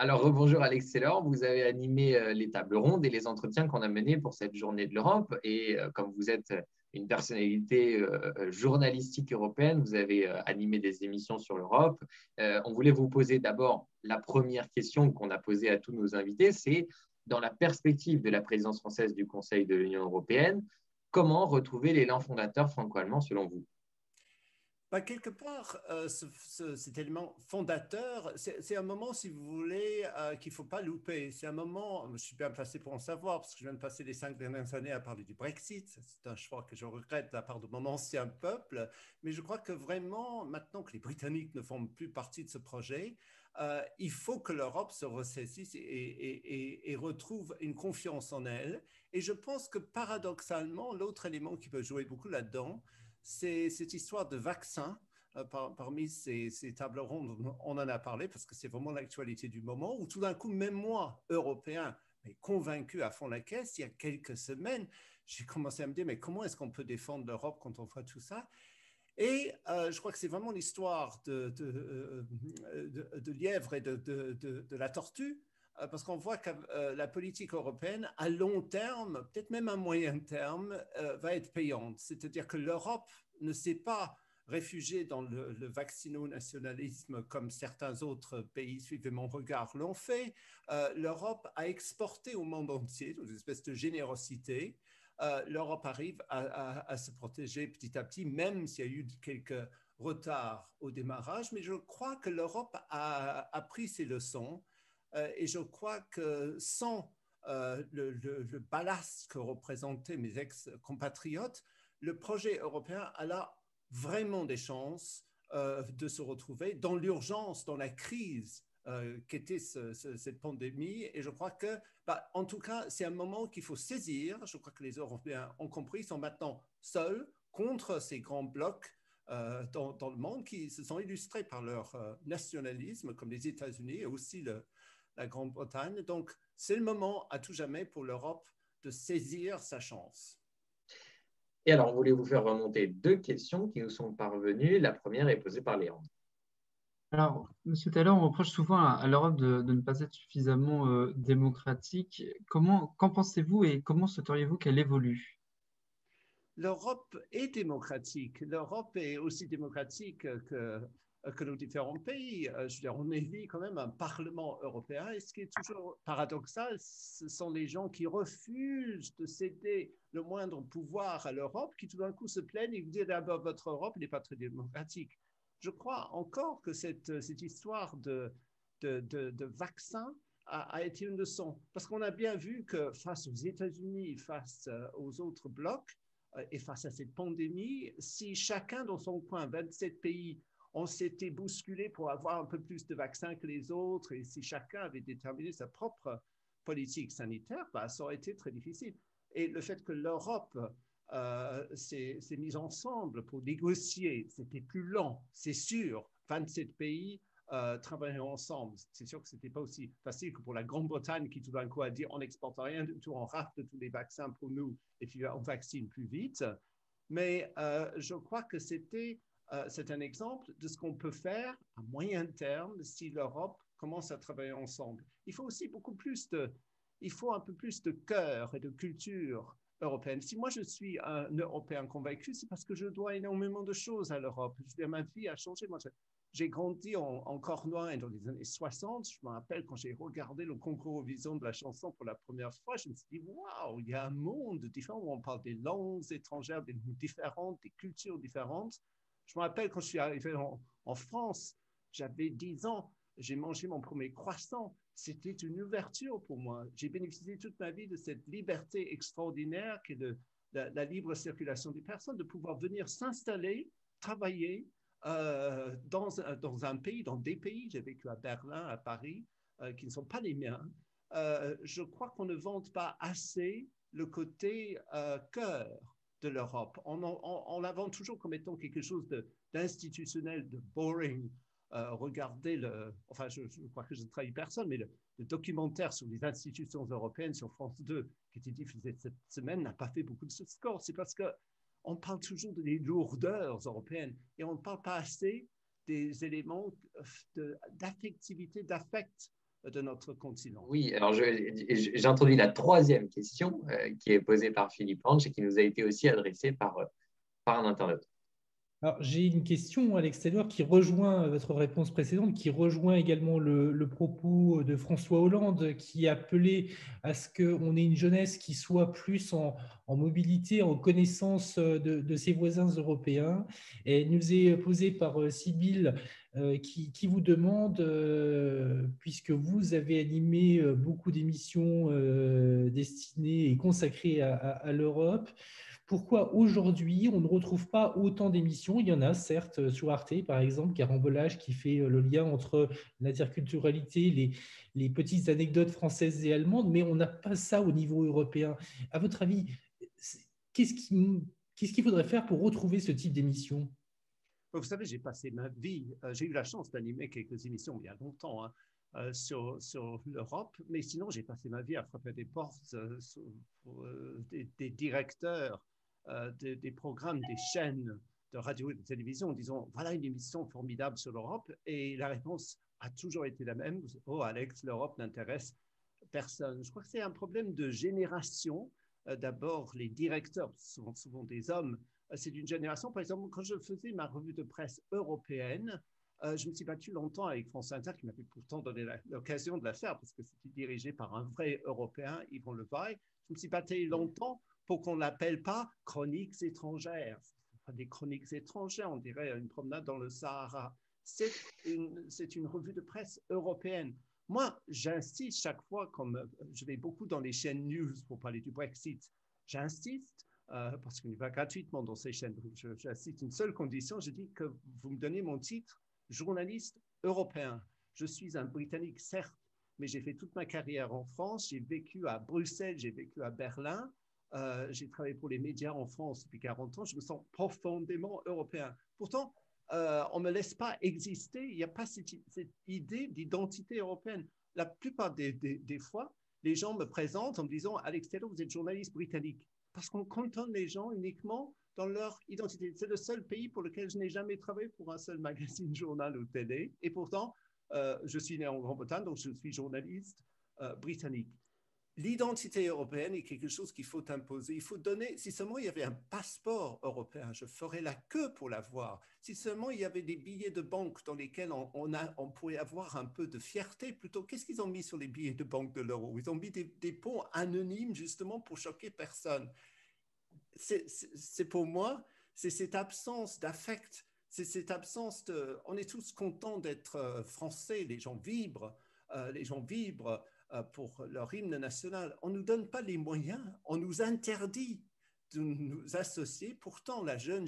Alors, bonjour Alex Taylor, vous avez animé euh, les tables rondes et les entretiens qu'on a menés pour cette journée de l'Europe. Et euh, comme vous êtes une personnalité euh, journalistique européenne, vous avez animé des émissions sur l'Europe. On voulait vous poser d'abord la première question qu'on a posée à tous nos invités, c'est dans la perspective de la présidence française du Conseil de l'Union européenne, comment retrouver l'élan fondateur franco-allemand selon vous? Bah, quelque part, euh, cet élément fondateur, c'est un moment, si vous voulez, euh, qu'il ne faut pas louper. C'est un moment, je suis bien placé pour en savoir, parce que je viens de passer les cinq dernières années à parler du Brexit. C'est un choix que je regrette de la part de mon ancien peuple. Mais je crois que vraiment, maintenant que les Britanniques ne font plus partie de ce projet, euh, il faut que l'Europe se ressaisisse et, retrouve une confiance en elle. Et je pense que paradoxalement, l'autre élément qui peut jouer beaucoup là-dedans, c'est cette histoire de vaccin. Euh, parmi ces, tables rondes, on en a parlé parce que c'est vraiment l'actualité du moment, où tout d'un coup, même moi, Européen, mais convaincu à fond la caisse, il y a quelques semaines, j'ai commencé à me dire, mais comment est-ce qu'on peut défendre l'Europe quand on voit tout ça? Et euh, je crois que c'est vraiment l'histoire de, de, euh, de, lièvre et de, la tortue, parce qu'on voit que la politique européenne, à long terme, peut-être même à moyen terme, va être payante. C'est-à-dire que l'Europe ne s'est pas réfugiée dans le, vaccino-nationalisme comme certains autres pays, suivez mon regard, l'ont fait. Euh, L'Europe a exporté au monde entier une espèce de générosité. Euh, L'Europe arrive à, se protéger petit à petit, même s'il y a eu quelques retards au démarrage. Mais je crois que l'Europe a, appris ses leçons euh, et je crois que sans le, le, ballast que représentaient mes ex-compatriotes, le projet européen a là vraiment des chances euh, de se retrouver dans l'urgence, dans la crise euh, qu'était cette pandémie. Et je crois que, bah, en tout cas, c'est un moment qu'il faut saisir. Je crois que les Européens ont compris, ils sont maintenant seuls contre ces grands blocs euh, dans, le monde qui se sont illustrés par leur nationalisme, comme les États-Unis et aussi la Grande-Bretagne. Donc, c'est le moment à tout jamais pour l'Europe de saisir sa chance. Et alors, on voulait vous faire remonter deux questions qui nous sont parvenues? La première est posée par Léon. Alors, Monsieur Taylor, on reproche souvent à, l'Europe de, ne pas être suffisamment euh, démocratique. Comment, qu'en pensez-vous et comment souhaiteriez-vous qu'elle évolue? L'Europe est démocratique. L'Europe est aussi démocratique que euh, que nos différents pays. Euh, je veux dire, on élit quand même un Parlement européen. Et ce qui est toujours paradoxal, ce sont les gens qui refusent de céder le moindre pouvoir à l'Europe, qui tout d'un coup se plaignent et disent d'abord votre Europe n'est pas très démocratique. Je crois encore que cette, cette histoire de, de, de, vaccin a, a, été une leçon. Parce qu'on a bien vu que face aux États-Unis, face euh, aux autres blocs, et face à cette pandémie, si chacun dans son coin, 27 pays, on s'était bousculé pour avoir un peu plus de vaccins que les autres, et si chacun avait déterminé sa propre politique sanitaire, bah, ça aurait été très difficile. Et le fait que l'Europe euh, s'est mise ensemble pour négocier, c'était plus lent, c'est sûr. 27 pays euh, ensemble. C'est sûr que ce n'était pas aussi facile que pour la Grande-Bretagne qui tout d'un coup a dit on n'exporte rien du tout, on rafle tous les vaccins pour nous et puis on vaccine plus vite. Mais euh, je crois que c'était euh, c'est un exemple de ce qu'on peut faire à moyen terme si l'Europe commence à travailler ensemble. Il faut aussi beaucoup plus de, il faut un peu plus de cœur et de culture européenne. Si moi je suis un Européen convaincu, c'est parce que je dois énormément de choses à l'Europe. ma vie a changé. Moi, j'ai grandi en, en, dans les années 60. Je me rappelle quand j'ai regardé le concours Vision de la chanson pour la première fois, je me suis dit, waouh, il y a un monde différent où on parle des langues étrangères, des langues différentes, des cultures différentes. Je me rappelle quand je suis arrivé en, France, j'avais 10 ans, j'ai mangé mon premier croissant. C'était une ouverture pour moi. J'ai bénéficié toute ma vie de cette liberté extraordinaire qui est de, la, libre circulation des personnes, de pouvoir venir s'installer, travailler euh, dans, dans, un pays, dans des pays. J'ai vécu à Berlin, à Paris, euh, qui ne sont pas les miens. Euh, je crois qu'on ne vante pas assez le côté cœur de l'Europe. On, on, toujours comme étant quelque chose d'institutionnel, de, boring. Euh, regardez le, enfin, je, crois que je ne trahis personne, mais le, documentaire sur les institutions européennes sur France 2, qui était diffusé cette semaine, n'a pas fait beaucoup de score. C'est parce que on parle toujours des lourdeurs européennes et on ne parle pas assez des éléments d'affectivité, d'affect de notre continent. Oui, alors j'introduis la troisième question qui est posée par Philippe Ange et qui nous a été aussi adressée par, par un internaute. Alors, j'ai une question, Alex Taylor, qui rejoint votre réponse précédente, qui rejoint également le, propos de François Hollande, qui appelait à ce qu'on ait une jeunesse qui soit plus en, mobilité, en connaissance de, ses voisins européens. Et nous est posé par euh, Sybille, euh, qui, vous demande, euh, puisque vous avez animé beaucoup d'émissions destinées et consacrées à l'Europe, pourquoi aujourd'hui on ne retrouve pas autant d'émissions? Il y en a certes sur Arte par exemple, Carambolage qui fait euh, le lien entre l'interculturalité, les, les petites anecdotes françaises et allemandes, mais on n'a pas ça au niveau européen. À votre avis, qu'est-ce qu'il faudrait faire pour retrouver ce type d'émission Vous savez, j'ai passé ma vie, euh, j'ai eu la chance d'animer quelques émissions il y a longtemps. Hein, euh, sur, l'Europe, mais sinon j'ai passé ma vie à frapper des portes des, directeurs euh, des, programmes, des chaînes de radio et de télévision en disant voilà une émission formidable sur l'Europe. Et la réponse a toujours été la même. Oh Alex l'Europe n'intéresse personne. Je crois que c'est un problème de génération. Euh, d'abord les directeurs sont souvent des hommes. Euh, c'est d'une génération. Par exemple quand je faisais ma revue de presse européenne je me suis battu longtemps avec France Inter, qui m'avait pourtant donné l'occasion de la faire, parce que c'était dirigé par un vrai Européen, Yvon Levaille. Je me suis battu longtemps pour qu'on l'appelle pas chroniques étrangères. Des chroniques étrangères, on dirait une promenade dans le Sahara. C'est une, revue de presse européenne. Moi, j'insiste chaque fois, comme je vais beaucoup dans les chaînes news pour parler du Brexit, j'insiste euh, parce qu'on y va gratuitement dans ces chaînes. J'insiste une seule condition, je dis que vous me donnez mon titre, journaliste européen. Je suis un Britannique, certes, mais j'ai fait toute ma carrière en France, j'ai vécu à Bruxelles, j'ai vécu à Berlin, euh, j'ai travaillé pour les médias en France depuis 40 ans. Je me sens profondément européen. Pourtant, euh, on ne me laisse pas exister. Il n'y a pas cette, idée d'identité européenne. La plupart des, fois, les gens me présentent en me disant Alex Taylor, vous êtes journaliste britannique. Parce qu'on cantonne les gens uniquement dans leur identité. C'est le seul pays pour lequel je n'ai jamais travaillé pour un seul magazine, journal ou télé. Et pourtant, euh, je suis né en Grande-Bretagne, donc je suis journaliste britannique l'identité européenne est quelque chose qu'il faut imposer. Il faut donner, si seulement il y avait un passeport européen, je ferais la queue pour l'avoir. Si seulement il y avait des billets de banque dans lesquels on, pourrait avoir un peu de fierté plutôt. Qu'est-ce qu'ils ont mis sur les billets de banque de l'euro? Ils ont mis des, des ponts anonymes justement pour choquer personne. C'est pour moi, c'est cette absence d'affect, c'est cette absence de... On est tous contents d'être euh, français, les gens vibrent, euh, les gens vibrent. Euh, pour leur hymne national. On ne nous donne pas les moyens, on nous interdit de nous associer. Pourtant, la jeune